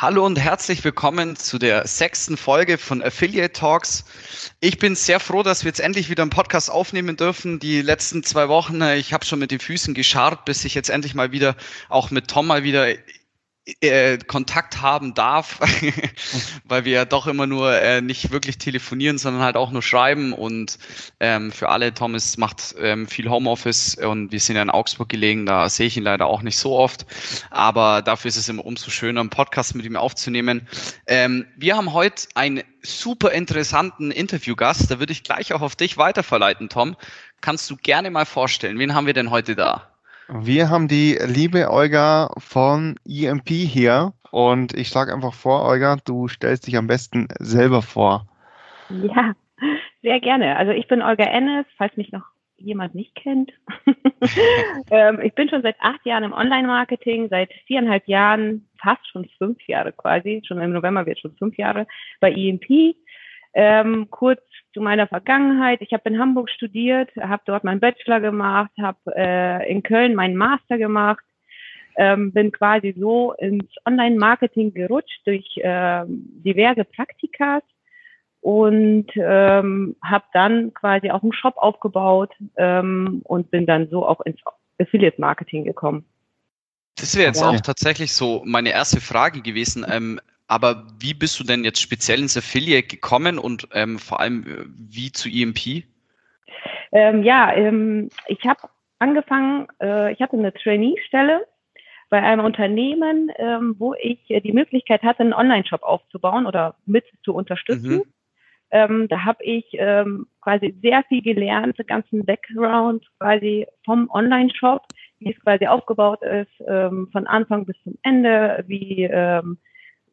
Hallo und herzlich willkommen zu der sechsten Folge von Affiliate Talks. Ich bin sehr froh, dass wir jetzt endlich wieder einen Podcast aufnehmen dürfen. Die letzten zwei Wochen, äh, ich habe schon mit den Füßen gescharrt, bis ich jetzt endlich mal wieder auch mit Tom mal wieder äh, Kontakt haben darf, weil wir ja doch immer nur äh, nicht wirklich telefonieren, sondern halt auch nur schreiben. Und ähm, für alle, Thomas macht ähm, viel Homeoffice und wir sind ja in Augsburg gelegen, da sehe ich ihn leider auch nicht so oft. Aber dafür ist es immer umso schöner, einen Podcast mit ihm aufzunehmen. Ähm, wir haben heute einen super interessanten Interviewgast, da würde ich gleich auch auf dich weiterverleiten, Tom. Kannst du gerne mal vorstellen, wen haben wir denn heute da? Wir haben die liebe Olga von EMP hier und ich schlage einfach vor, Olga, du stellst dich am besten selber vor. Ja, sehr gerne. Also ich bin Olga Ennes, falls mich noch jemand nicht kennt. ähm, ich bin schon seit acht Jahren im Online-Marketing, seit viereinhalb Jahren, fast schon fünf Jahre quasi, schon im November wird schon fünf Jahre bei EMP. Ähm, kurz zu meiner Vergangenheit. Ich habe in Hamburg studiert, habe dort meinen Bachelor gemacht, habe äh, in Köln meinen Master gemacht, ähm, bin quasi so ins Online-Marketing gerutscht durch äh, diverse Praktikas und ähm, habe dann quasi auch einen Shop aufgebaut ähm, und bin dann so auch ins Affiliate-Marketing gekommen. Das wäre jetzt ja. auch tatsächlich so meine erste Frage gewesen. Ähm, aber wie bist du denn jetzt speziell ins Affiliate gekommen und ähm, vor allem äh, wie zu EMP? Ähm, ja, ähm, ich habe angefangen, äh, ich hatte eine Trainee-Stelle bei einem Unternehmen, ähm, wo ich äh, die Möglichkeit hatte, einen Online-Shop aufzubauen oder mit zu unterstützen. Mhm. Ähm, da habe ich ähm, quasi sehr viel gelernt, den ganzen Background quasi vom Online-Shop, wie es quasi aufgebaut ist, von Anfang bis zum Ende, wie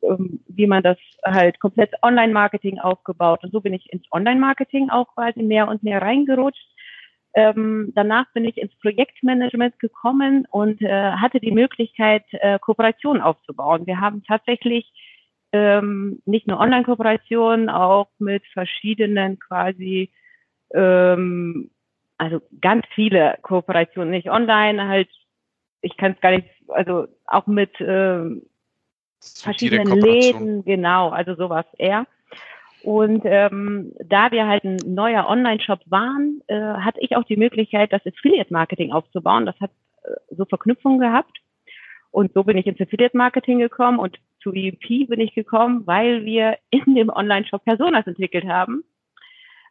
ähm, wie man das halt komplett Online-Marketing aufgebaut. Und so bin ich ins Online-Marketing auch quasi mehr und mehr reingerutscht. Ähm, danach bin ich ins Projektmanagement gekommen und äh, hatte die Möglichkeit, äh, Kooperationen aufzubauen. Wir haben tatsächlich ähm, nicht nur Online-Kooperationen, auch mit verschiedenen quasi, ähm, also ganz viele Kooperationen, nicht online, halt, ich kann es gar nicht, also auch mit ähm, verschiedenen Läden, genau, also sowas eher. Und ähm, da wir halt ein neuer Online-Shop waren, äh, hatte ich auch die Möglichkeit, das Affiliate-Marketing aufzubauen. Das hat äh, so Verknüpfungen gehabt. Und so bin ich ins Affiliate-Marketing gekommen und zu EEP bin ich gekommen, weil wir in dem Online-Shop Personas entwickelt haben,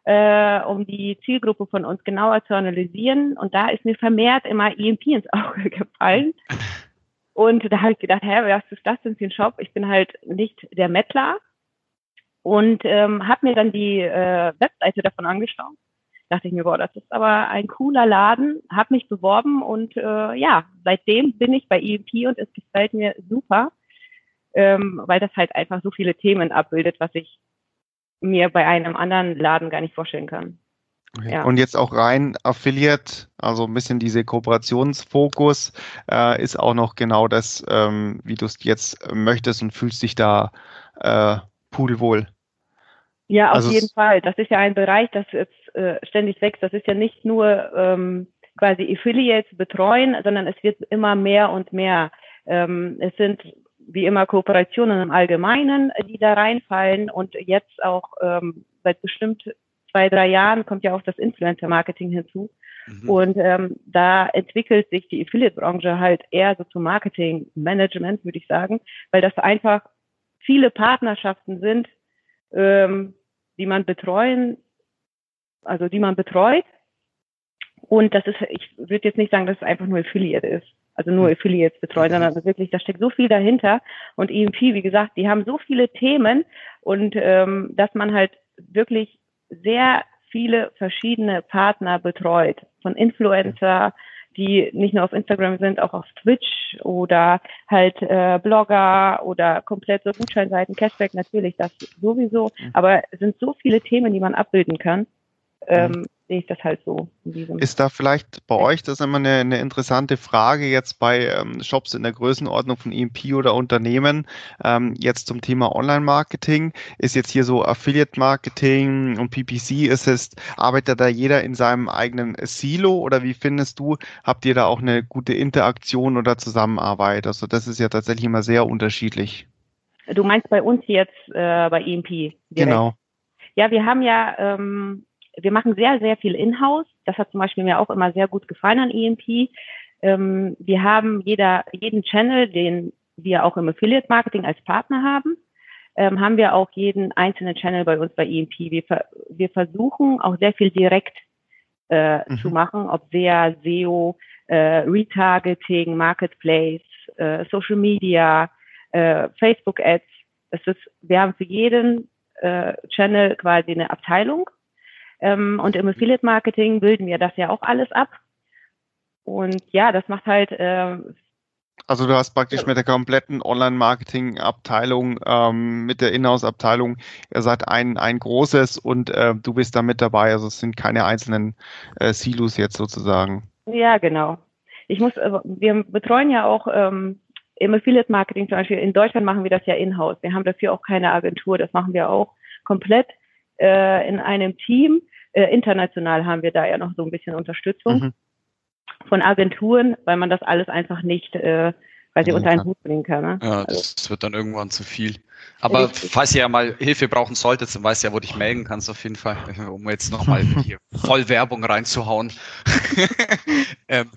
äh, um die Zielgruppe von uns genauer zu analysieren. Und da ist mir vermehrt immer EMP ins Auge gefallen. Und da habe ich gedacht, hä, was ist das denn für ein Shop? Ich bin halt nicht der Mettler. Und ähm, habe mir dann die äh, Webseite davon angeschaut. Dachte ich mir, boah, das ist aber ein cooler Laden. Habe mich beworben und äh, ja, seitdem bin ich bei EMP und es gefällt mir super, ähm, weil das halt einfach so viele Themen abbildet, was ich mir bei einem anderen Laden gar nicht vorstellen kann. Okay. Ja. Und jetzt auch rein Affiliate, also ein bisschen diese Kooperationsfokus, äh, ist auch noch genau das, ähm, wie du es jetzt möchtest und fühlst dich da äh, pudelwohl. Ja, auf also jeden Fall. Das ist ja ein Bereich, das jetzt äh, ständig wächst. Das ist ja nicht nur ähm, quasi Affiliates betreuen, sondern es wird immer mehr und mehr. Ähm, es sind wie immer Kooperationen im Allgemeinen, die da reinfallen und jetzt auch ähm, seit bestimmt zwei, drei Jahren kommt ja auch das Influencer-Marketing hinzu. Mhm. Und ähm, da entwickelt sich die Affiliate-Branche halt eher so zum Marketing-Management, würde ich sagen, weil das einfach viele Partnerschaften sind, ähm, die man betreuen, also die man betreut. Und das ist, ich würde jetzt nicht sagen, dass es einfach nur Affiliate ist. Also nur mhm. Affiliates betreuen, mhm. sondern wirklich, da steckt so viel dahinter. Und EMP, wie gesagt, die haben so viele Themen und ähm, dass man halt wirklich sehr viele verschiedene Partner betreut, von Influencer, die nicht nur auf Instagram sind, auch auf Twitch oder halt äh, Blogger oder komplette Gutscheinseiten, Cashback natürlich, das sowieso. Mhm. Aber es sind so viele Themen, die man abbilden kann. Ähm, mhm. sehe ich das halt so. Ist da vielleicht bei euch das immer eine, eine interessante Frage jetzt bei ähm, Shops in der Größenordnung von EMP oder Unternehmen ähm, jetzt zum Thema Online-Marketing? Ist jetzt hier so Affiliate-Marketing und PPC, ist es, arbeitet da jeder in seinem eigenen Silo oder wie findest du, habt ihr da auch eine gute Interaktion oder Zusammenarbeit? Also das ist ja tatsächlich immer sehr unterschiedlich. Du meinst bei uns jetzt äh, bei EMP? Direkt. Genau. Ja, wir haben ja, ähm, wir machen sehr, sehr viel in-house. Das hat zum Beispiel mir auch immer sehr gut gefallen an EMP. Ähm, wir haben jeder, jeden Channel, den wir auch im Affiliate Marketing als Partner haben, ähm, haben wir auch jeden einzelnen Channel bei uns bei EMP. Wir, wir versuchen auch sehr viel direkt äh, mhm. zu machen, ob sehr SEO, äh, Retargeting, Marketplace, äh, Social Media, äh, Facebook Ads. Das ist, wir haben für jeden äh, Channel quasi eine Abteilung. Ähm, und im Affiliate Marketing bilden wir das ja auch alles ab. Und ja, das macht halt. Äh, also du hast praktisch mit der kompletten Online-Marketing-Abteilung, ähm, mit der Inhouse-Abteilung, ihr seid ein, ein großes und äh, du bist da mit dabei. Also es sind keine einzelnen äh, Silos jetzt sozusagen. Ja, genau. Ich muss, äh, wir betreuen ja auch ähm, im Affiliate Marketing zum Beispiel in Deutschland machen wir das ja in-house. Wir haben dafür auch keine Agentur. Das machen wir auch komplett äh, in einem Team. Äh, international haben wir da ja noch so ein bisschen Unterstützung mhm. von Agenturen, weil man das alles einfach nicht äh, quasi ja, unter einen Hut bringen kann. Ne? Ja, das also. wird dann irgendwann zu viel. Aber Richtig. falls ihr ja mal Hilfe brauchen solltet, dann weißt du ja, wo dich melden kannst auf jeden Fall, um jetzt nochmal hier voll Werbung reinzuhauen. ähm,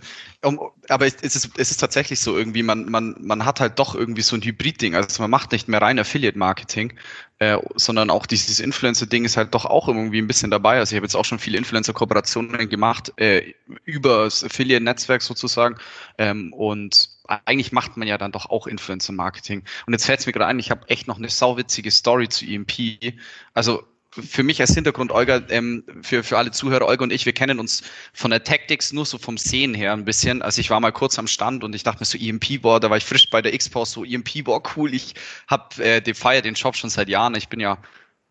um, aber es ist, es ist tatsächlich so irgendwie, man, man, man hat halt doch irgendwie so ein Hybrid-Ding. Also man macht nicht mehr rein Affiliate-Marketing, äh, sondern auch dieses Influencer-Ding ist halt doch auch irgendwie ein bisschen dabei. Also ich habe jetzt auch schon viele Influencer-Kooperationen gemacht, äh, über das Affiliate-Netzwerk sozusagen. Ähm, und eigentlich macht man ja dann doch auch Influencer-Marketing. Und jetzt fällt es mir gerade ein, ich habe echt noch eine sauwitzige Story zu EMP. Also für mich als Hintergrund, Olga, ähm, für, für alle Zuhörer, Olga und ich, wir kennen uns von der Tactics nur so vom Sehen her ein bisschen. Also ich war mal kurz am Stand und ich dachte mir so EMP, boah, da war ich frisch bei der Expo, so EMP, boah, cool, ich hab äh, den Feier, den Shop schon seit Jahren. Ich bin ja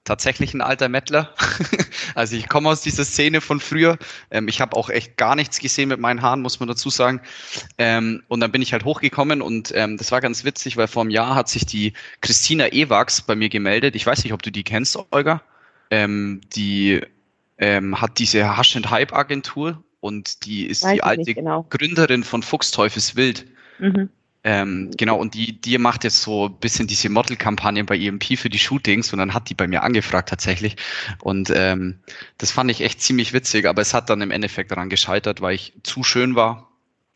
tatsächlich ein alter Mettler. also ich komme aus dieser Szene von früher. Ähm, ich habe auch echt gar nichts gesehen mit meinen Haaren, muss man dazu sagen. Ähm, und dann bin ich halt hochgekommen und ähm, das war ganz witzig, weil vor einem Jahr hat sich die Christina Ewax bei mir gemeldet. Ich weiß nicht, ob du die kennst, Olga. Ähm, die ähm, hat diese Hush and Hype Agentur und die ist weiß die alte genau. Gründerin von Fuchsteufels Wild. Mhm. Ähm, genau, und die, die macht jetzt so ein bisschen diese Model-Kampagnen bei EMP für die Shootings und dann hat die bei mir angefragt tatsächlich. Und ähm, das fand ich echt ziemlich witzig, aber es hat dann im Endeffekt daran gescheitert, weil ich zu schön war.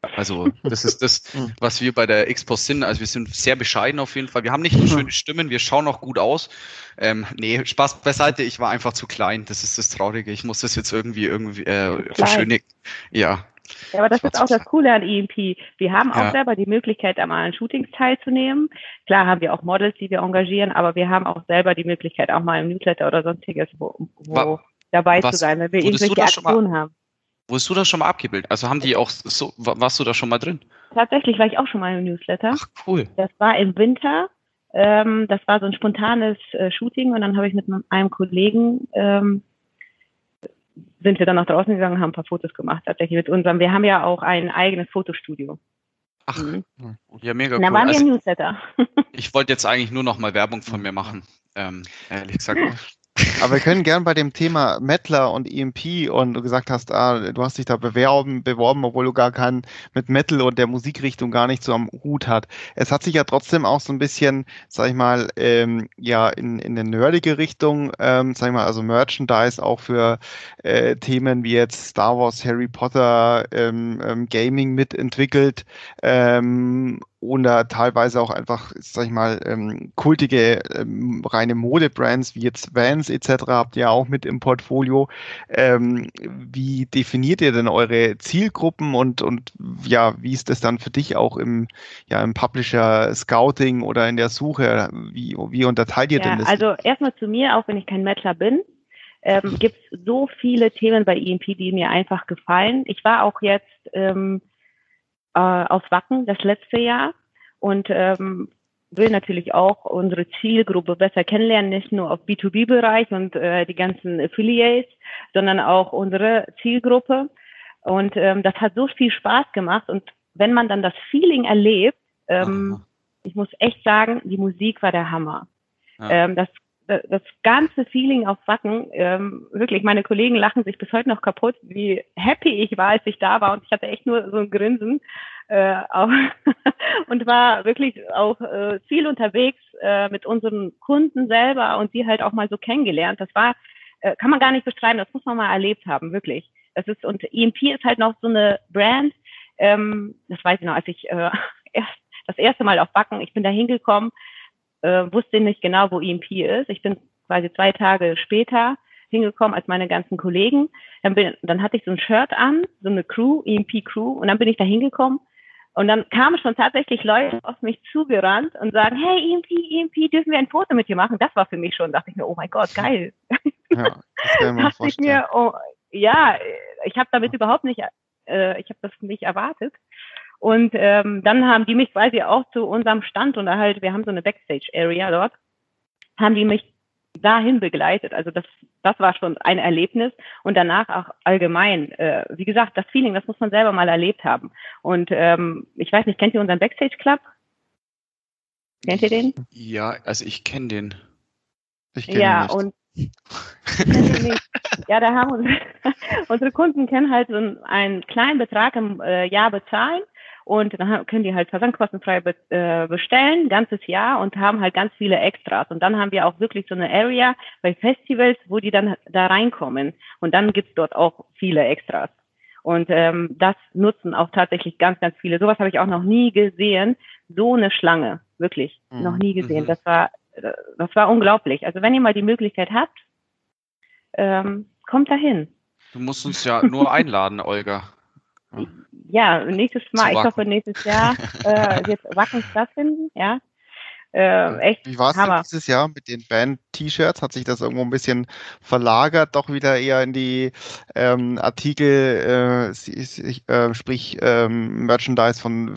Also das ist das, was wir bei der Expo sind. Also wir sind sehr bescheiden auf jeden Fall. Wir haben nicht nur schöne Stimmen, wir schauen auch gut aus. Ähm, nee, Spaß beiseite, ich war einfach zu klein. Das ist das Traurige. Ich muss das jetzt irgendwie irgendwie äh, verschönigen. Ja, ja, aber das ist auch das Coole an EMP. Wir haben auch ja. selber die Möglichkeit, einmal an Shootings teilzunehmen. Klar haben wir auch Models, die wir engagieren, aber wir haben auch selber die Möglichkeit, auch mal im Newsletter oder sonstiges, wo, wo dabei was, zu sein, wenn wir irgendwelche Aktionen haben. Wurdest du da schon mal abgebildet? Also haben die auch so, warst du da schon mal drin? Tatsächlich war ich auch schon mal im Newsletter. Ach, cool. Das war im Winter. Ähm, das war so ein spontanes äh, Shooting und dann habe ich mit einem Kollegen ähm, sind wir dann nach draußen gegangen und haben ein paar Fotos gemacht, tatsächlich mit unserem. Wir haben ja auch ein eigenes Fotostudio. Ach, mhm. ja, mega cool. Da waren wir also, im Newsletter. ich wollte jetzt eigentlich nur noch mal Werbung von mir machen, ähm, ehrlich gesagt. Aber wir können gern bei dem Thema Mettler und EMP und du gesagt hast, ah, du hast dich da bewerben, beworben, obwohl du gar keinen mit Metal und der Musikrichtung gar nicht so am Hut hat. Es hat sich ja trotzdem auch so ein bisschen, sag ich mal, ähm, ja, in, in eine nerdige Richtung, ähm, sag ich mal, also Merchandise auch für äh, Themen wie jetzt Star Wars, Harry Potter, ähm, ähm, Gaming mitentwickelt. Ähm, oder teilweise auch einfach, sag ich mal, ähm, kultige ähm, reine Modebrands wie jetzt Vans etc. habt ihr auch mit im Portfolio. Ähm, wie definiert ihr denn eure Zielgruppen und, und ja, wie ist das dann für dich auch im, ja, im Publisher Scouting oder in der Suche? Wie, wie unterteilt ihr ja, denn das? Also erstmal zu mir, auch wenn ich kein Mettler bin, ähm, gibt es so viele Themen bei EMP, die mir einfach gefallen. Ich war auch jetzt ähm, äh, aus Wacken das letzte Jahr. Und ähm, will natürlich auch unsere Zielgruppe besser kennenlernen, nicht nur auf B2B-Bereich und äh, die ganzen Affiliates, sondern auch unsere Zielgruppe. Und ähm, das hat so viel Spaß gemacht. Und wenn man dann das Feeling erlebt, ähm, ich muss echt sagen, die Musik war der Hammer. Ja. Ähm, das, das ganze Feeling auf Wacken, ähm, wirklich, meine Kollegen lachen sich bis heute noch kaputt, wie happy ich war, als ich da war. Und ich hatte echt nur so ein Grinsen äh, auch und war wirklich auch äh, viel unterwegs äh, mit unseren Kunden selber und die halt auch mal so kennengelernt. Das war, äh, kann man gar nicht beschreiben, das muss man mal erlebt haben, wirklich. Das ist, und EMP ist halt noch so eine Brand, ähm, das weiß ich noch, als ich äh, erst das erste Mal auf Backen, ich bin da hingekommen, äh, wusste nicht genau, wo EMP ist. Ich bin quasi zwei Tage später hingekommen als meine ganzen Kollegen. Dann, bin, dann hatte ich so ein Shirt an, so eine Crew, EMP Crew, und dann bin ich da hingekommen und dann kamen schon tatsächlich Leute auf mich zugerannt und sagen, hey, EMP, EMP, dürfen wir ein Foto mit dir machen? Das war für mich schon, dachte ich mir, oh mein Gott, geil. Ja, das kann man dachte ich mir, oh, ja, ich habe damit überhaupt nicht, äh, ich habe das nicht erwartet. Und ähm, dann haben die mich quasi auch zu unserem Stand und halt, wir haben so eine Backstage-Area dort, haben die mich dahin begleitet. Also das, das war schon ein Erlebnis und danach auch allgemein. Äh, wie gesagt, das Feeling, das muss man selber mal erlebt haben. Und ähm, ich weiß nicht, kennt ihr unseren Backstage Club? Kennt ihr den? Ja, also ich kenne den. Ich kenne ja, ihn nicht. und ja, da haben unsere, unsere Kunden können halt so einen kleinen Betrag im äh, Jahr bezahlen und dann können die halt versandkostenfrei äh, bestellen, ganzes Jahr und haben halt ganz viele Extras. Und dann haben wir auch wirklich so eine Area bei Festivals, wo die dann da reinkommen. Und dann gibt's dort auch viele Extras. Und ähm, das nutzen auch tatsächlich ganz, ganz viele. Sowas habe ich auch noch nie gesehen. So eine Schlange, wirklich, mhm. noch nie gesehen. Mhm. Das war, das war unglaublich. Also wenn ihr mal die Möglichkeit habt, ähm, kommt dahin. Du musst uns ja nur einladen, Olga. Ja, nächstes Mal, ich hoffe nächstes Jahr äh, wird Wacken stattfinden, ja. Äh, echt Wie war es dieses Jahr mit den Band-T-Shirts? Hat sich das irgendwo ein bisschen verlagert, doch wieder eher in die ähm, Artikel, äh, äh, sprich ähm, Merchandise von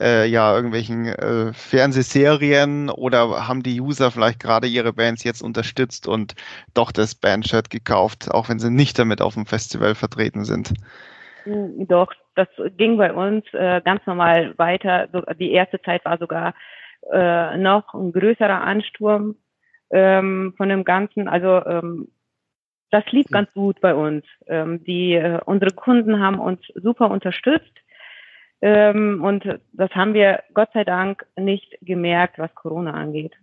äh, ja irgendwelchen äh, Fernsehserien oder haben die User vielleicht gerade ihre Bands jetzt unterstützt und doch das Band-Shirt gekauft, auch wenn sie nicht damit auf dem Festival vertreten sind? Doch, das ging bei uns äh, ganz normal weiter. So, die erste Zeit war sogar äh, noch ein größerer Ansturm ähm, von dem Ganzen. Also ähm, das lief ganz gut bei uns. Ähm, die äh, unsere Kunden haben uns super unterstützt. Ähm, und das haben wir Gott sei Dank nicht gemerkt, was Corona angeht.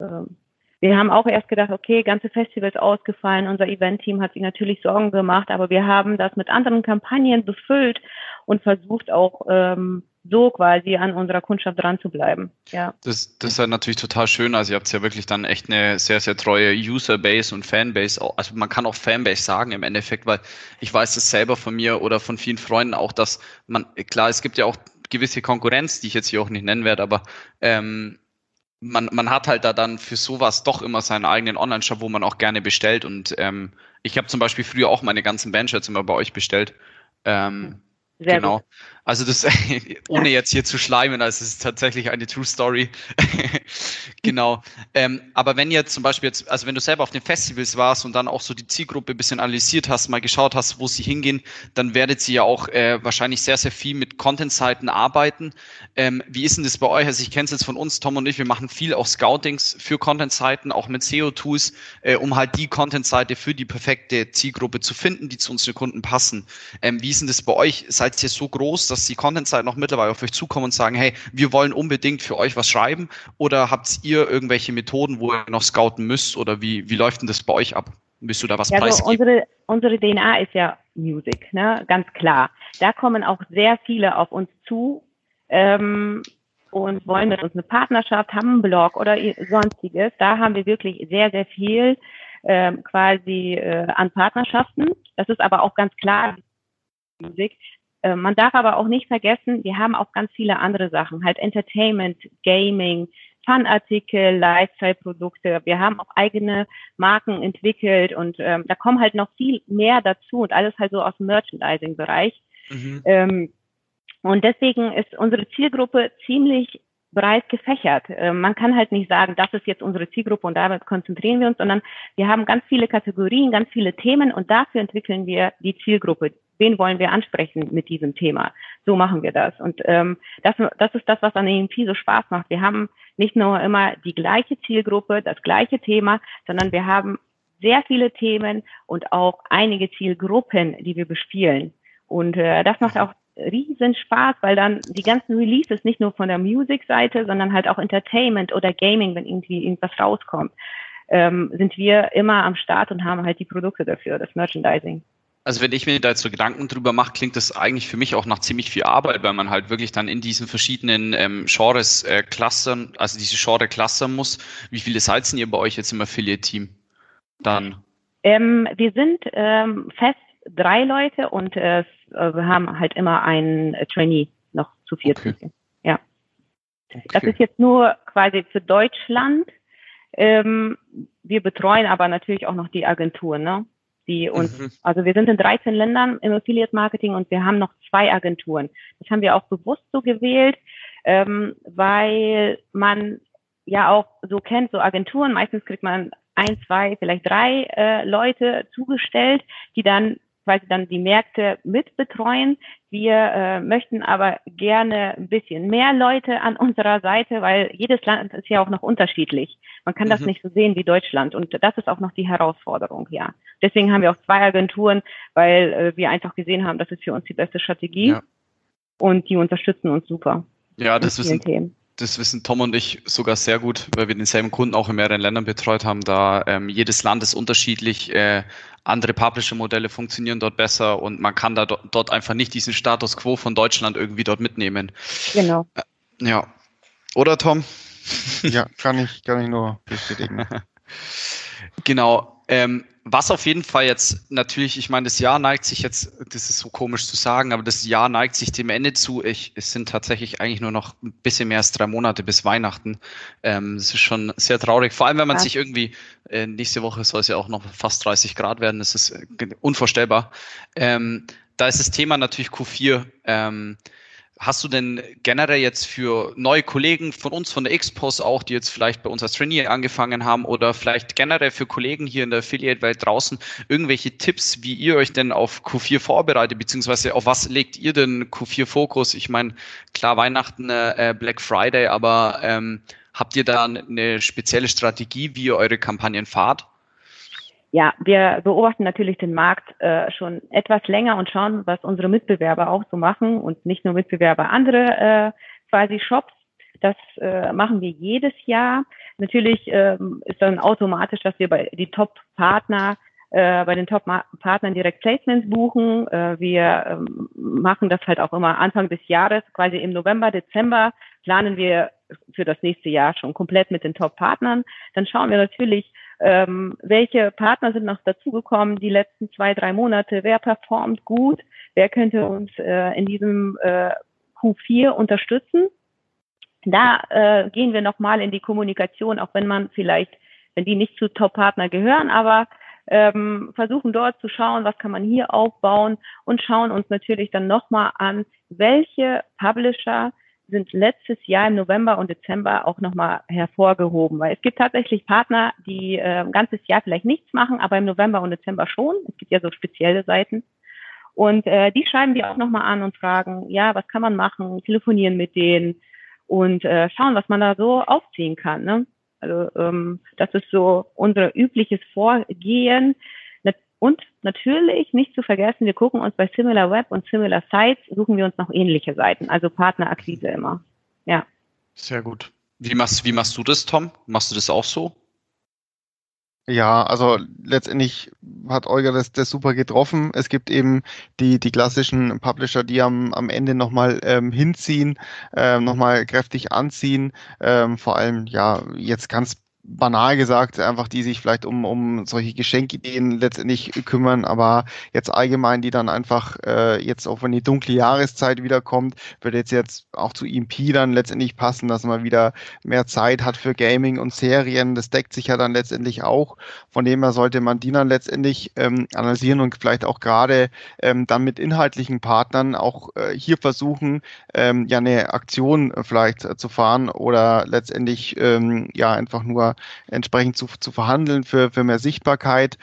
Ähm, wir haben auch erst gedacht, okay, ganze Festivals ausgefallen, unser Event-Team hat sich natürlich Sorgen gemacht, aber wir haben das mit anderen Kampagnen befüllt und versucht auch ähm, so quasi an unserer Kundschaft dran zu bleiben. Ja. Das, das ist halt natürlich total schön. Also ihr habt ja wirklich dann echt eine sehr, sehr treue Userbase und Fanbase. Also man kann auch Fanbase sagen im Endeffekt, weil ich weiß das selber von mir oder von vielen Freunden auch, dass man, klar, es gibt ja auch gewisse Konkurrenz, die ich jetzt hier auch nicht nennen werde, aber ähm, man, man hat halt da dann für sowas doch immer seinen eigenen Online-Shop, wo man auch gerne bestellt. Und ähm, ich habe zum Beispiel früher auch meine ganzen Bandshirts immer bei euch bestellt. Ähm, genau. Gut. Also das, ohne jetzt hier zu schleimen, also es ist tatsächlich eine True Story. genau. Ähm, aber wenn ihr zum Beispiel jetzt, also wenn du selber auf den Festivals warst und dann auch so die Zielgruppe ein bisschen analysiert hast, mal geschaut hast, wo sie hingehen, dann werdet ihr ja auch äh, wahrscheinlich sehr, sehr viel mit Content-Seiten arbeiten. Ähm, wie ist denn das bei euch? Also ich kenne es jetzt von uns, Tom und ich, wir machen viel auch Scoutings für Content-Seiten, auch mit SEO-Tools, äh, um halt die Content-Seite für die perfekte Zielgruppe zu finden, die zu unseren Kunden passen. Ähm, wie ist denn das bei euch? Seid ihr so groß, dass die Content-Seiten noch mittlerweile auf euch zukommen und sagen, hey, wir wollen unbedingt für euch was schreiben? Oder habt ihr irgendwelche Methoden, wo ihr noch scouten müsst? Oder wie, wie läuft denn das bei euch ab? Willst du da was ja, also unsere, unsere DNA ist ja Music, ne? ganz klar. Da kommen auch sehr viele auf uns zu ähm, und wollen mit uns eine Partnerschaft, haben einen Blog oder sonstiges. Da haben wir wirklich sehr, sehr viel ähm, quasi äh, an Partnerschaften. Das ist aber auch ganz klar Musik. Äh, man darf aber auch nicht vergessen, wir haben auch ganz viele andere Sachen, halt Entertainment, Gaming, Fanartikel, Lifestyle-Produkte. Wir haben auch eigene Marken entwickelt und ähm, da kommen halt noch viel mehr dazu und alles halt so aus dem Merchandising-Bereich. Mhm. Ähm, und deswegen ist unsere Zielgruppe ziemlich breit gefächert. Äh, man kann halt nicht sagen, das ist jetzt unsere Zielgruppe und damit konzentrieren wir uns, sondern wir haben ganz viele Kategorien, ganz viele Themen und dafür entwickeln wir die Zielgruppe. Wen wollen wir ansprechen mit diesem Thema? So machen wir das. Und ähm, das, das ist das, was an EMP so Spaß macht. Wir haben nicht nur immer die gleiche Zielgruppe, das gleiche Thema, sondern wir haben sehr viele Themen und auch einige Zielgruppen, die wir bespielen. Und äh, das macht auch riesen Spaß, weil dann die ganzen Releases nicht nur von der Music-Seite, sondern halt auch Entertainment oder Gaming, wenn irgendwie irgendwas rauskommt, ähm, sind wir immer am Start und haben halt die Produkte dafür, das Merchandising. Also wenn ich mir da jetzt so Gedanken drüber mache, klingt das eigentlich für mich auch nach ziemlich viel Arbeit, weil man halt wirklich dann in diesen verschiedenen ähm, Genres äh, clustern, also diese Genre clustern muss. Wie viele seid ihr bei euch jetzt im Affiliate-Team dann? Ähm, wir sind ähm, fest drei Leute und äh, wir haben halt immer einen Trainee noch zu viert. Okay. Ja. Okay. Das ist jetzt nur quasi für Deutschland. Ähm, wir betreuen aber natürlich auch noch die Agenturen, ne? Die uns, mhm. also wir sind in 13 Ländern im Affiliate Marketing und wir haben noch zwei Agenturen. Das haben wir auch bewusst so gewählt, ähm, weil man ja auch so kennt, so Agenturen, meistens kriegt man ein, zwei, vielleicht drei äh, Leute zugestellt, die dann quasi dann die Märkte mitbetreuen. Wir äh, möchten aber gerne ein bisschen mehr Leute an unserer Seite, weil jedes Land ist ja auch noch unterschiedlich. Man kann mhm. das nicht so sehen wie Deutschland und das ist auch noch die Herausforderung, ja. Deswegen haben wir auch zwei Agenturen, weil äh, wir einfach gesehen haben, das ist für uns die beste Strategie ja. und die unterstützen uns super. Ja, das wissen, Themen das wissen Tom und ich sogar sehr gut, weil wir denselben Kunden auch in mehreren Ländern betreut haben. Da ähm, jedes Land ist unterschiedlich, äh, andere Publisher-Modelle funktionieren dort besser und man kann da do dort einfach nicht diesen Status quo von Deutschland irgendwie dort mitnehmen. Genau. Äh, ja. Oder Tom? Ja, kann ich, kann ich nur bestätigen. genau. Ähm, was auf jeden Fall jetzt natürlich, ich meine, das Jahr neigt sich jetzt, das ist so komisch zu sagen, aber das Jahr neigt sich dem Ende zu. Ich, es sind tatsächlich eigentlich nur noch ein bisschen mehr als drei Monate bis Weihnachten. Ähm, das ist schon sehr traurig. Vor allem, wenn man ja. sich irgendwie, äh, nächste Woche soll es ja auch noch fast 30 Grad werden. Das ist äh, unvorstellbar. Ähm, da ist das Thema natürlich Q4. Ähm, Hast du denn generell jetzt für neue Kollegen von uns, von der Expos auch, die jetzt vielleicht bei uns als Trainee angefangen haben oder vielleicht generell für Kollegen hier in der Affiliate-Welt draußen irgendwelche Tipps, wie ihr euch denn auf Q4 vorbereitet, beziehungsweise auf was legt ihr denn Q4-Fokus? Ich meine, klar, Weihnachten, äh, Black Friday, aber ähm, habt ihr da eine spezielle Strategie, wie ihr eure Kampagnen fahrt? Ja, wir beobachten natürlich den Markt äh, schon etwas länger und schauen, was unsere Mitbewerber auch so machen und nicht nur Mitbewerber, andere äh, quasi Shops. Das äh, machen wir jedes Jahr. Natürlich ähm, ist dann automatisch, dass wir bei die Top-Partner äh, bei den Top-Partnern direkt Placements buchen. Äh, wir ähm, machen das halt auch immer Anfang des Jahres, quasi im November, Dezember planen wir für das nächste Jahr schon komplett mit den Top-Partnern. Dann schauen wir natürlich, ähm, welche Partner sind noch dazugekommen? Die letzten zwei, drei Monate, wer performt gut, wer könnte uns äh, in diesem äh, Q4 unterstützen. Da äh, gehen wir nochmal in die Kommunikation, auch wenn man vielleicht, wenn die nicht zu Top-Partner gehören, aber ähm, versuchen dort zu schauen, was kann man hier aufbauen und schauen uns natürlich dann nochmal an, welche Publisher sind letztes Jahr im November und Dezember auch nochmal hervorgehoben, weil es gibt tatsächlich Partner, die äh, ein ganzes Jahr vielleicht nichts machen, aber im November und Dezember schon. Es gibt ja so spezielle Seiten. Und äh, die schreiben wir auch nochmal an und fragen, ja, was kann man machen, telefonieren mit denen und äh, schauen, was man da so aufziehen kann. Ne? Also ähm, das ist so unser übliches Vorgehen. Und natürlich nicht zu vergessen, wir gucken uns bei Similar Web und Similar Sites, suchen wir uns noch ähnliche Seiten, also Partnerakquise immer. Ja. Sehr gut. Wie machst, wie machst du das, Tom? Machst du das auch so? Ja, also letztendlich hat Olga das, das super getroffen. Es gibt eben die, die klassischen Publisher, die am, am Ende nochmal ähm, hinziehen, ähm, nochmal kräftig anziehen. Ähm, vor allem, ja, jetzt ganz banal gesagt, einfach die sich vielleicht um, um solche Geschenkideen letztendlich kümmern, aber jetzt allgemein, die dann einfach äh, jetzt auch wenn die dunkle Jahreszeit wiederkommt, wird jetzt jetzt auch zu EMP dann letztendlich passen, dass man wieder mehr Zeit hat für Gaming und Serien. Das deckt sich ja dann letztendlich auch. Von dem her sollte man die dann letztendlich ähm, analysieren und vielleicht auch gerade ähm, dann mit inhaltlichen Partnern auch äh, hier versuchen, ähm, ja eine Aktion vielleicht äh, zu fahren oder letztendlich ähm, ja einfach nur entsprechend zu, zu verhandeln für, für mehr Sichtbarkeit.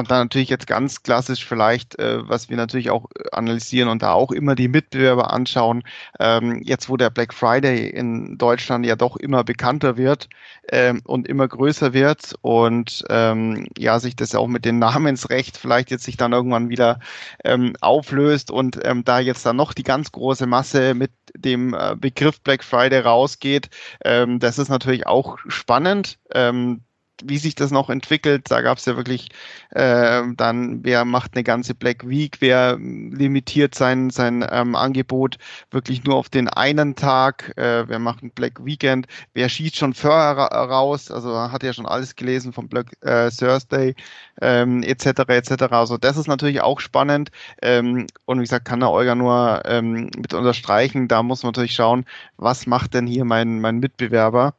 Und dann natürlich jetzt ganz klassisch vielleicht, äh, was wir natürlich auch analysieren und da auch immer die Mitbewerber anschauen, ähm, jetzt wo der Black Friday in Deutschland ja doch immer bekannter wird ähm, und immer größer wird und ähm, ja sich das auch mit dem Namensrecht vielleicht jetzt sich dann irgendwann wieder ähm, auflöst und ähm, da jetzt dann noch die ganz große Masse mit dem äh, Begriff Black Friday rausgeht, ähm, das ist natürlich auch spannend. Ähm, wie sich das noch entwickelt. Da gab es ja wirklich äh, dann, wer macht eine ganze Black Week, wer limitiert sein, sein ähm, Angebot wirklich nur auf den einen Tag, äh, wer macht ein Black Weekend, wer schießt schon vorher raus, also hat ja schon alles gelesen vom Black äh, Thursday ähm, etc. etc. Also das ist natürlich auch spannend ähm, und wie gesagt, kann der Olga nur ähm, mit unterstreichen, da muss man natürlich schauen, was macht denn hier mein, mein Mitbewerber.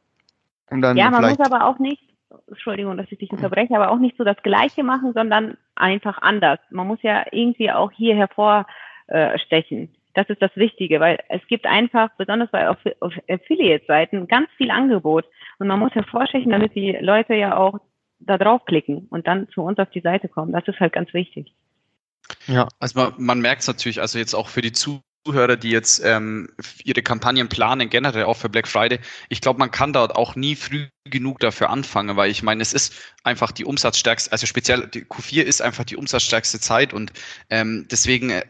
ja, man muss aber auch nicht Entschuldigung, dass ich dich unterbreche, aber auch nicht so das Gleiche machen, sondern einfach anders. Man muss ja irgendwie auch hier hervorstechen. Das ist das Wichtige, weil es gibt einfach, besonders bei Affiliate-Seiten, ganz viel Angebot. Und man muss hervorstechen, damit die Leute ja auch da draufklicken und dann zu uns auf die Seite kommen. Das ist halt ganz wichtig. Ja, also man, man merkt es natürlich, also jetzt auch für die Zu Zuhörer, die jetzt ähm, ihre Kampagnen planen, generell auch für Black Friday, ich glaube, man kann dort auch nie früh genug dafür anfangen, weil ich meine, es ist einfach die umsatzstärkste, also speziell die Q4 ist einfach die umsatzstärkste Zeit und ähm, deswegen äh,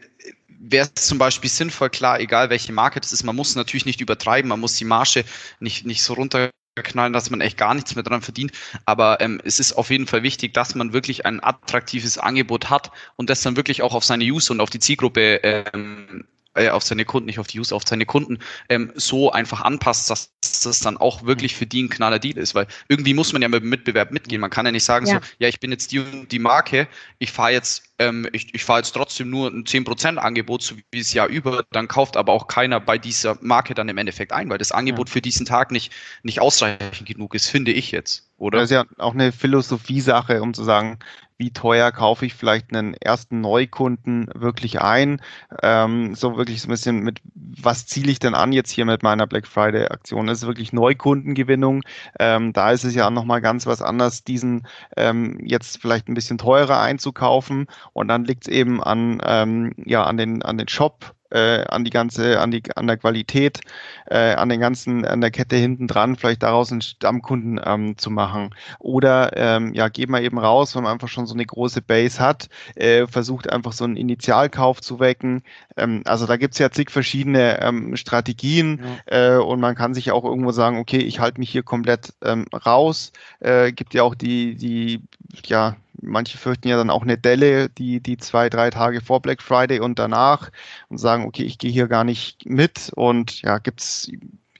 wäre es zum Beispiel sinnvoll, klar, egal welche Marke das ist, man muss natürlich nicht übertreiben, man muss die Marge nicht, nicht so runter knallen, dass man echt gar nichts mehr dran verdient. Aber ähm, es ist auf jeden Fall wichtig, dass man wirklich ein attraktives Angebot hat und das dann wirklich auch auf seine User und auf die Zielgruppe ähm, äh, auf seine Kunden, nicht auf die User, auf seine Kunden ähm, so einfach anpasst, dass das dann auch wirklich für die ein knaller Deal ist. Weil irgendwie muss man ja mit dem Mitbewerb mitgehen. Man kann ja nicht sagen, ja. so, ja, ich bin jetzt die, die Marke, ich fahre jetzt, ähm, ich, ich fahre jetzt trotzdem nur ein 10% Angebot, so wie es Jahr über, dann kauft aber auch keiner bei dieser Marke dann im Endeffekt ein, weil das Angebot ja. für diesen Tag nicht, nicht ausreichend genug ist, finde ich jetzt. Oder? Das ist ja auch eine Philosophie-Sache, um zu sagen, wie teuer kaufe ich vielleicht einen ersten Neukunden wirklich ein. Ähm, so wirklich so ein bisschen mit, was ziele ich denn an jetzt hier mit meiner Black Friday Aktion? Das ist wirklich Neukundengewinnung. Ähm, da ist es ja nochmal ganz was anderes, diesen ähm, jetzt vielleicht ein bisschen teurer einzukaufen. Und dann liegt es eben an, ähm, ja, an den, an den Shop äh, an die ganze, an die, an der Qualität, äh, an den ganzen, an der Kette hinten dran, vielleicht daraus einen Stammkunden ähm, zu machen. Oder ähm, ja, geht man eben raus, wenn man einfach schon so eine große Base hat, äh, versucht einfach so einen Initialkauf zu wecken. Ähm, also da gibt's ja zig verschiedene ähm, Strategien ja. äh, und man kann sich auch irgendwo sagen, okay, ich halte mich hier komplett ähm, raus. Äh, gibt ja auch die, die, ja, manche fürchten ja dann auch eine Delle, die, die zwei, drei Tage vor Black Friday und danach und sagen, okay, ich gehe hier gar nicht mit und ja, gibt's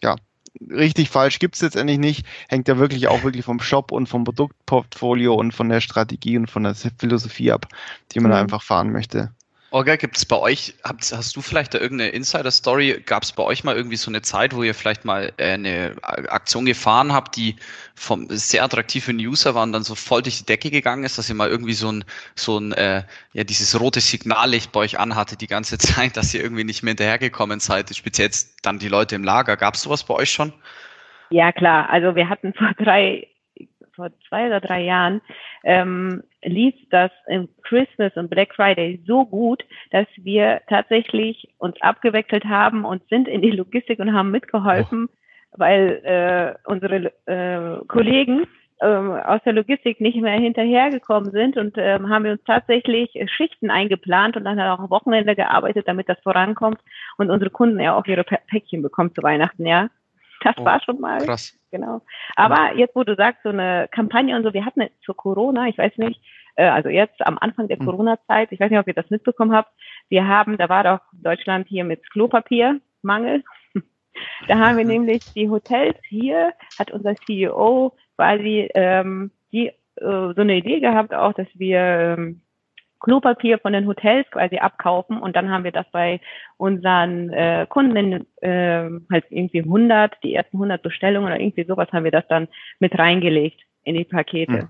ja richtig falsch gibt's jetzt endlich nicht. Hängt ja wirklich auch wirklich vom Shop und vom Produktportfolio und von der Strategie und von der Philosophie ab, die man mhm. einfach fahren möchte. Olga, gibt es bei euch, hast, hast, du vielleicht da irgendeine Insider-Story? Gab es bei euch mal irgendwie so eine Zeit, wo ihr vielleicht mal äh, eine Aktion gefahren habt, die vom sehr attraktiv für den User war und dann so voll durch die Decke gegangen ist, dass ihr mal irgendwie so ein, so ein äh, ja, dieses rote Signallicht bei euch anhatte die ganze Zeit, dass ihr irgendwie nicht mehr hinterhergekommen seid, speziell jetzt dann die Leute im Lager. Gab es sowas bei euch schon? Ja, klar. Also wir hatten vor drei vor zwei oder drei Jahren ähm, lief das im Christmas und Black Friday so gut, dass wir tatsächlich uns abgewickelt haben und sind in die Logistik und haben mitgeholfen, oh. weil äh, unsere äh, Kollegen ähm, aus der Logistik nicht mehr hinterhergekommen sind und ähm, haben wir uns tatsächlich Schichten eingeplant und dann auch Wochenende gearbeitet, damit das vorankommt und unsere Kunden ja auch ihre Päckchen bekommen zu Weihnachten, ja. Das oh, war schon mal. Krass. Genau. Aber jetzt, wo du sagst, so eine Kampagne und so, wir hatten zur Corona, ich weiß nicht, äh, also jetzt am Anfang der hm. Corona-Zeit, ich weiß nicht, ob ihr das mitbekommen habt, wir haben, da war doch Deutschland hier mit Klopapiermangel. Da haben wir nämlich die Hotels hier, hat unser CEO quasi ähm, die, äh, so eine Idee gehabt auch, dass wir ähm, Klopapier von den Hotels quasi abkaufen und dann haben wir das bei unseren äh, Kunden äh, halt irgendwie 100, die ersten 100 Bestellungen oder irgendwie sowas haben wir das dann mit reingelegt in die Pakete. Hm.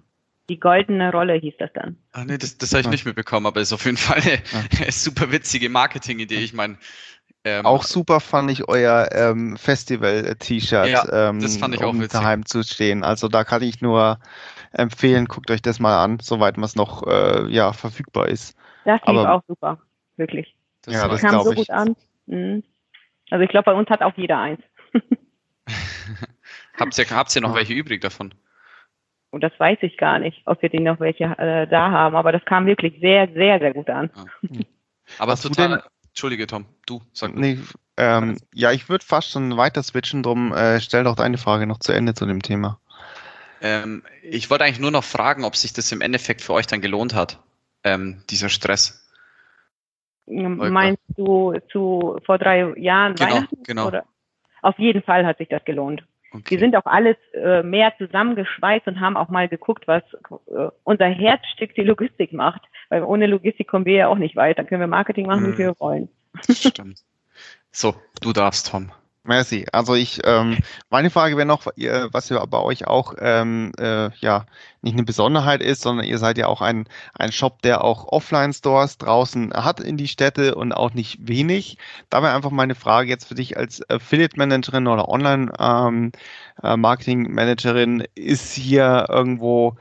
Die goldene Rolle hieß das dann. Ah, nee, das, das habe ich nicht mitbekommen, aber ist auf jeden Fall eine ja. super witzige Marketing-Idee. Ich meine, ähm, auch super fand ich euer ähm, Festival-T-Shirt, ja, ähm, das fand ich um auch witzig. daheim zu stehen. Also da kann ich nur empfehlen, guckt euch das mal an, soweit man es noch äh, ja, verfügbar ist. Das lief auch super, wirklich. Das ja, das kam so ich. gut an. Mhm. Also ich glaube, bei uns hat auch jeder eins. habt, ihr, habt ihr noch welche übrig davon? Und das weiß ich gar nicht, ob wir die noch welche äh, da haben, aber das kam wirklich sehr, sehr, sehr gut an. Ja. Aber Hast total. Entschuldige, Tom, du sag nee, ähm, Ja, ich würde fast schon weiter switchen, drum äh, stell doch deine Frage noch zu Ende zu dem Thema. Ähm, ich wollte eigentlich nur noch fragen, ob sich das im Endeffekt für euch dann gelohnt hat, ähm, dieser Stress. Meinst du zu vor drei Jahren genau, Weihnachten? Genau. Oder? Auf jeden Fall hat sich das gelohnt. Okay. Wir sind auch alles äh, mehr zusammengeschweißt und haben auch mal geguckt, was äh, unser Herzstück die Logistik macht. Weil ohne Logistik kommen wir ja auch nicht weiter. Können wir Marketing machen, hm. wie wir wollen. Stimmt. So, du darfst, Tom. Merci. Also ich, ähm, meine Frage wäre noch, ihr, was ja bei euch auch ähm, äh, ja nicht eine Besonderheit ist, sondern ihr seid ja auch ein, ein Shop, der auch Offline-Stores draußen hat in die Städte und auch nicht wenig. Da wäre einfach meine Frage jetzt für dich als Affiliate-Managerin oder Online-Marketing-Managerin, ähm, äh, ist hier irgendwo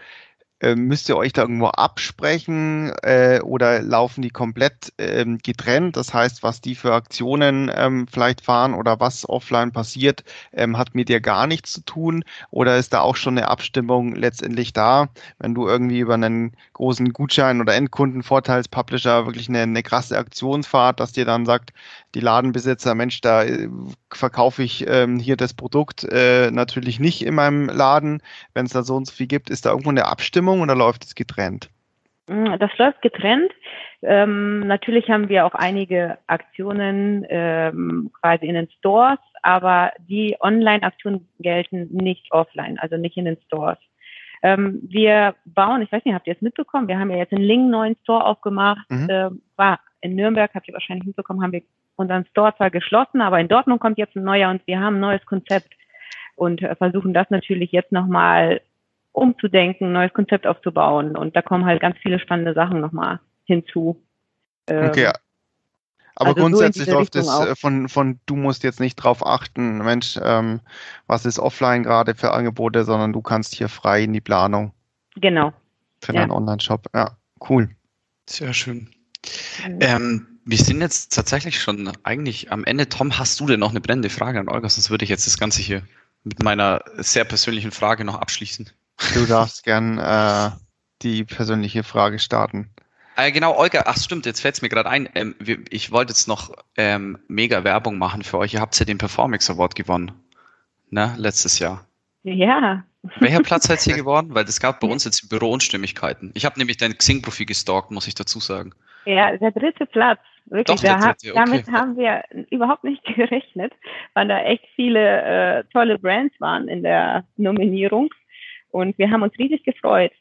äh, müsst ihr euch da irgendwo absprechen äh, oder laufen die komplett ähm, getrennt? Das heißt, was die für Aktionen ähm, vielleicht fahren oder was offline passiert, ähm, hat mit dir gar nichts zu tun? Oder ist da auch schon eine Abstimmung letztendlich da, wenn du irgendwie über einen großen Gutschein oder Endkundenvorteilspublisher wirklich eine, eine krasse Aktion fahrt, dass dir dann sagt, die Ladenbesitzer, Mensch, da äh, verkaufe ich ähm, hier das Produkt äh, natürlich nicht in meinem Laden. Wenn es da so und so viel gibt, ist da irgendwo eine Abstimmung oder läuft es getrennt? Mm, das läuft getrennt. Ähm, natürlich haben wir auch einige Aktionen ähm, quasi in den Stores, aber die Online-Aktionen gelten nicht offline, also nicht in den Stores. Ähm, wir bauen, ich weiß nicht, habt ihr es mitbekommen? Wir haben ja jetzt einen Link neuen Store aufgemacht. Mhm. Äh, war in Nürnberg, habt ihr wahrscheinlich mitbekommen, haben wir unseren Store zwar geschlossen, aber in Dortmund kommt jetzt ein neuer und wir haben ein neues Konzept und äh, versuchen das natürlich jetzt nochmal umzudenken, ein neues Konzept aufzubauen. Und da kommen halt ganz viele spannende Sachen nochmal hinzu. Ähm, okay. Aber also grundsätzlich so läuft es äh, von, von, du musst jetzt nicht drauf achten, Mensch, ähm, was ist offline gerade für Angebote, sondern du kannst hier frei in die Planung. Genau. Für ja. deinen Online-Shop. Ja, cool. Sehr schön. Mhm. Ähm, wir sind jetzt tatsächlich schon eigentlich am Ende. Tom, hast du denn noch eine brennende Frage an Olga? Sonst würde ich jetzt das Ganze hier mit meiner sehr persönlichen Frage noch abschließen. Du darfst gern äh, die persönliche Frage starten. Äh, genau, Olga, ach stimmt, jetzt fällt es mir gerade ein. Ähm, wir, ich wollte jetzt noch ähm, mega Werbung machen für euch. Ihr habt ja den Performance Award gewonnen, ne, letztes Jahr. Ja. Welcher Platz seid ihr geworden? Weil es gab bei uns jetzt Büro-Unstimmigkeiten. Ich habe nämlich dein Xing-Profil gestalkt, muss ich dazu sagen. Ja, der dritte Platz. Wirklich, Doch, dritte, okay. damit haben wir überhaupt nicht gerechnet, weil da echt viele äh, tolle Brands waren in der Nominierung. Und wir haben uns riesig gefreut.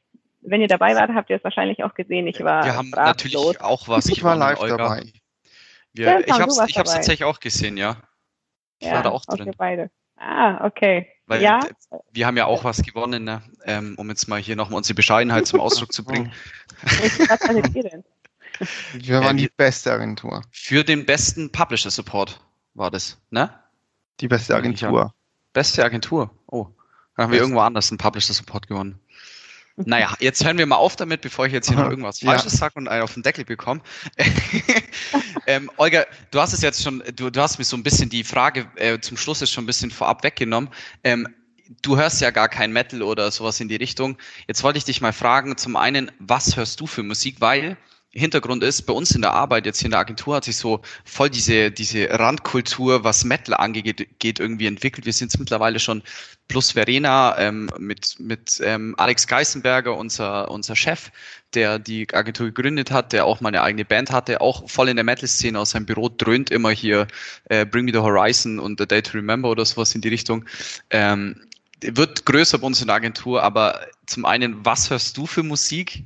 Wenn ihr dabei wart, habt ihr es wahrscheinlich auch gesehen. Ich war. Wir haben natürlich los. auch was. Ich war live Olga. dabei. Wir, ja, ich habe es tatsächlich auch gesehen, ja. Ich ja, war da auch drin. Okay, beide. Ah, okay. Weil ja? wir haben ja auch was gewonnen, ne? ähm, um jetzt mal hier nochmal unsere Bescheidenheit zum Ausdruck zu bringen. was hattet ihr denn? Wir waren äh, die beste Agentur. Für den besten Publisher Support war das, ne? Die beste Agentur. Beste Agentur. Dann haben wir irgendwo anders einen Publisher Support gewonnen. Naja, jetzt hören wir mal auf damit, bevor ich jetzt hier noch irgendwas Falsches ja. sage und einen auf den Deckel bekomme. ähm, Olga, du hast es jetzt schon, du, du hast mir so ein bisschen die Frage äh, zum Schluss jetzt schon ein bisschen vorab weggenommen. Ähm, du hörst ja gar kein Metal oder sowas in die Richtung. Jetzt wollte ich dich mal fragen, zum einen, was hörst du für Musik? Weil Hintergrund ist, bei uns in der Arbeit, jetzt hier in der Agentur, hat sich so voll diese, diese Randkultur, was Metal angeht, geht irgendwie entwickelt. Wir sind mittlerweile schon plus Verena ähm, mit, mit ähm, Alex Geisenberger, unser, unser Chef, der die Agentur gegründet hat, der auch mal eine eigene Band hatte, auch voll in der Metal-Szene aus seinem Büro dröhnt immer hier äh, Bring Me the Horizon und The Day to Remember oder sowas in die Richtung. Ähm, wird größer bei uns in der Agentur, aber zum einen, was hörst du für Musik?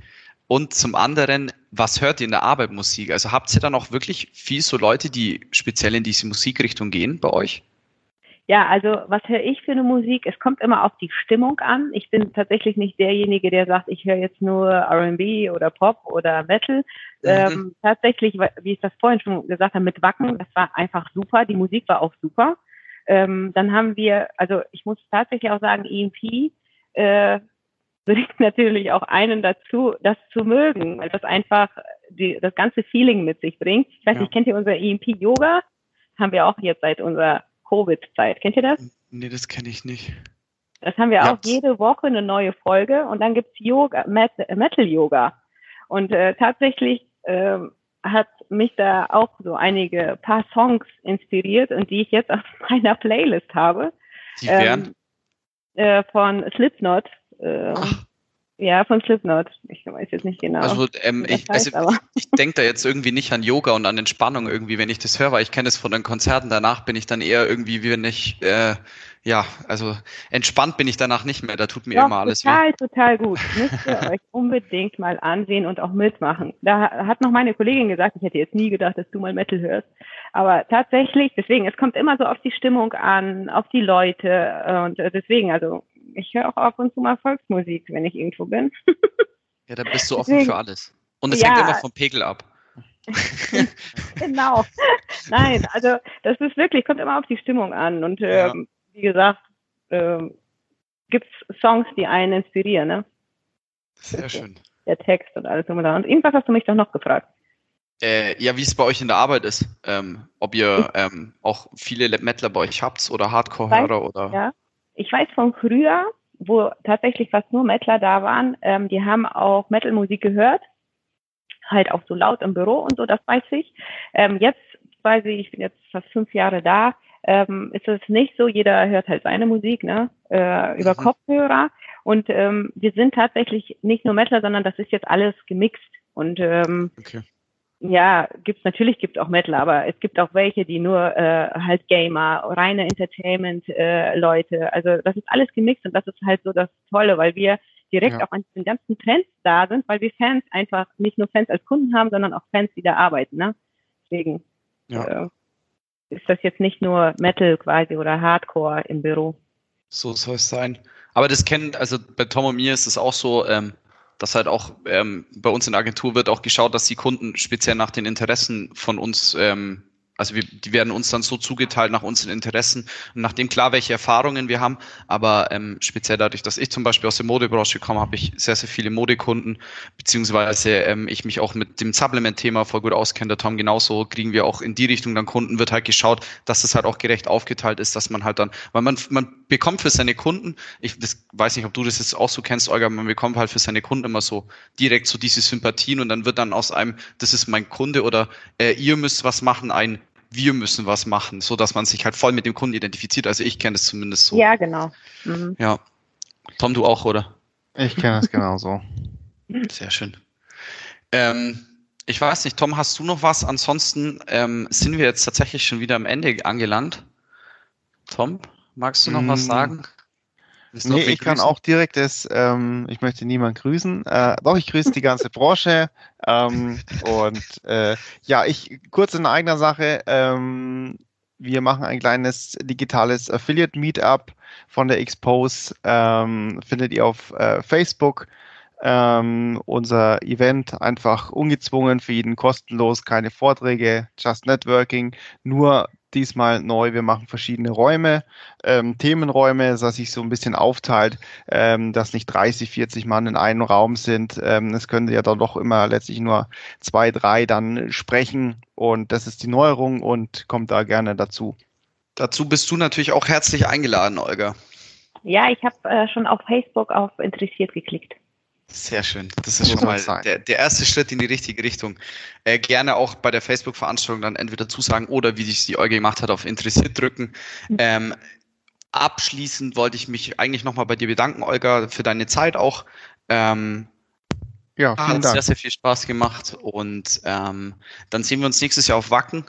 Und zum anderen, was hört ihr in der Arbeit Musik? Also habt ihr dann auch wirklich viel so Leute, die speziell in diese Musikrichtung gehen bei euch? Ja, also was höre ich für eine Musik? Es kommt immer auf die Stimmung an. Ich bin tatsächlich nicht derjenige, der sagt, ich höre jetzt nur RB oder Pop oder Metal. Mhm. Ähm, tatsächlich, wie ich das vorhin schon gesagt habe, mit Wacken, das war einfach super. Die Musik war auch super. Ähm, dann haben wir, also ich muss tatsächlich auch sagen, EMP äh, bringt natürlich auch einen dazu, das zu mögen, weil das einfach die, das ganze Feeling mit sich bringt. Ich weiß ja. nicht, kennt ihr unser EMP Yoga? Haben wir auch jetzt seit unserer Covid-Zeit. Kennt ihr das? Nee, das kenne ich nicht. Das haben wir ja. auch jede Woche eine neue Folge und dann gibt's Yoga, Metal Yoga. Und äh, tatsächlich äh, hat mich da auch so einige paar Songs inspiriert und die ich jetzt auf meiner Playlist habe. Die wären? Ähm, äh, von Slipknot. Äh, ja, von Slipknot. Ich weiß jetzt nicht genau. Also, ähm, ich, heißt, also ich denke da jetzt irgendwie nicht an Yoga und an Entspannung irgendwie, wenn ich das höre, weil ich kenne es von den Konzerten. Danach bin ich dann eher irgendwie, wie wenn ich, äh, ja, also entspannt bin ich danach nicht mehr. Da tut mir Doch, immer alles total, weh. Total, total gut. Müsst ihr euch unbedingt mal ansehen und auch mitmachen. Da hat noch meine Kollegin gesagt, ich hätte jetzt nie gedacht, dass du mal Metal hörst. Aber tatsächlich, deswegen, es kommt immer so auf die Stimmung an, auf die Leute und deswegen, also ich höre auch ab und zu mal Volksmusik, wenn ich irgendwo bin. ja, dann bist du offen Deswegen, für alles. Und es ja, hängt immer vom Pegel ab. genau. Nein, also das ist wirklich, kommt immer auf die Stimmung an. Und ähm, ja. wie gesagt, ähm, gibt es Songs, die einen inspirieren. Ne? Sehr schön. Der Text und alles. Und irgendwas hast du mich doch noch gefragt. Äh, ja, wie es bei euch in der Arbeit ist. Ähm, ob ihr ähm, auch viele Metaler bei euch habt oder Hardcore-Hörer oder. Ja, ich weiß von früher, wo tatsächlich fast nur Metaler da waren, ähm, die haben auch Metal-Musik gehört, halt auch so laut im Büro und so, das weiß ich. Ähm, jetzt weiß ich, ich bin jetzt fast fünf Jahre da, ähm, ist es nicht so, jeder hört halt seine Musik, ne, äh, über mhm. Kopfhörer. Und ähm, wir sind tatsächlich nicht nur Metaler, sondern das ist jetzt alles gemixt. Und ähm, okay ja, gibt's natürlich gibt auch Metal, aber es gibt auch welche, die nur äh, halt Gamer, reine Entertainment äh, Leute. Also das ist alles gemixt und das ist halt so das Tolle, weil wir direkt ja. auch an den ganzen Trends da sind, weil wir Fans einfach nicht nur Fans als Kunden haben, sondern auch Fans, die da arbeiten. Ne? Deswegen ja. äh, ist das jetzt nicht nur Metal quasi oder Hardcore im Büro. So soll es sein. Aber das kennen, also bei Tom und mir ist es auch so, ähm, dass halt auch ähm, bei uns in der Agentur wird auch geschaut, dass die Kunden speziell nach den Interessen von uns ähm, also wir, die werden uns dann so zugeteilt nach unseren Interessen und nachdem klar, welche Erfahrungen wir haben. Aber ähm, speziell dadurch, dass ich zum Beispiel aus der Modebranche komme, habe ich sehr, sehr viele Modekunden, beziehungsweise ähm, ich mich auch mit dem Supplement-Thema voll gut auskenne. Der Tom genauso kriegen wir auch in die Richtung dann Kunden, wird halt geschaut, dass es halt auch gerecht aufgeteilt ist, dass man halt dann, weil man, man bekommt für seine Kunden, ich das, weiß nicht, ob du das jetzt auch so kennst, Olga, man bekommt halt für seine Kunden immer so direkt so diese Sympathien und dann wird dann aus einem, das ist mein Kunde oder äh, ihr müsst was machen, ein wir müssen was machen, so dass man sich halt voll mit dem Kunden identifiziert. Also ich kenne es zumindest so. Ja, genau. Mhm. Ja. Tom, du auch, oder? Ich kenne es genauso. Sehr schön. Ähm, ich weiß nicht, Tom, hast du noch was? Ansonsten ähm, sind wir jetzt tatsächlich schon wieder am Ende angelangt. Tom, magst du noch mm. was sagen? Nee, ich kann auch direkt das, ähm, ich möchte niemand grüßen. Äh, doch, ich grüße die ganze Branche. Ähm, und äh, ja, ich kurz in eigener Sache. Ähm, wir machen ein kleines digitales Affiliate Meetup von der Expose. Ähm, findet ihr auf äh, Facebook. Ähm, unser Event einfach ungezwungen für jeden kostenlos, keine Vorträge, just Networking, nur diesmal neu. Wir machen verschiedene Räume, ähm, Themenräume, dass sich so ein bisschen aufteilt, ähm, dass nicht 30, 40 Mann in einem Raum sind. Ähm, es können ja dann doch immer letztlich nur zwei, drei dann sprechen. Und das ist die Neuerung und kommt da gerne dazu. Dazu bist du natürlich auch herzlich eingeladen, Olga. Ja, ich habe äh, schon auf Facebook auf interessiert geklickt. Sehr schön. Das ist schon mal der, der, erste Schritt in die richtige Richtung. Äh, gerne auch bei der Facebook-Veranstaltung dann entweder zusagen oder wie sich die Euge gemacht hat, auf interessiert drücken. Mhm. Ähm, abschließend wollte ich mich eigentlich nochmal bei dir bedanken, Olga, für deine Zeit auch. Ähm, ja, vielen hat Dank. sehr, sehr viel Spaß gemacht und ähm, dann sehen wir uns nächstes Jahr auf Wacken.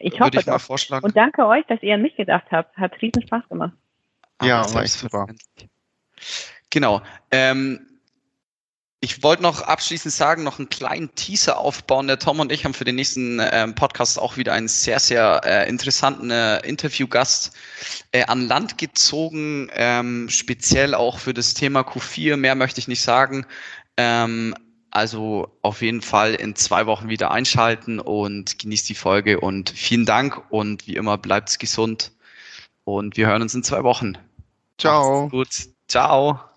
Ich hoffe ich mal vorschlagen. Und danke euch, dass ihr an mich gedacht habt. Hat riesen Spaß gemacht. Ja, war echt super. Genau. Ähm, ich wollte noch abschließend sagen, noch einen kleinen Teaser aufbauen. Der Tom und ich haben für den nächsten ähm, Podcast auch wieder einen sehr, sehr äh, interessanten äh, Interviewgast äh, an Land gezogen, ähm, speziell auch für das Thema Q4. Mehr möchte ich nicht sagen. Ähm, also auf jeden Fall in zwei Wochen wieder einschalten und genießt die Folge und vielen Dank und wie immer bleibt's gesund und wir hören uns in zwei Wochen. Ciao. Macht's gut. Ciao.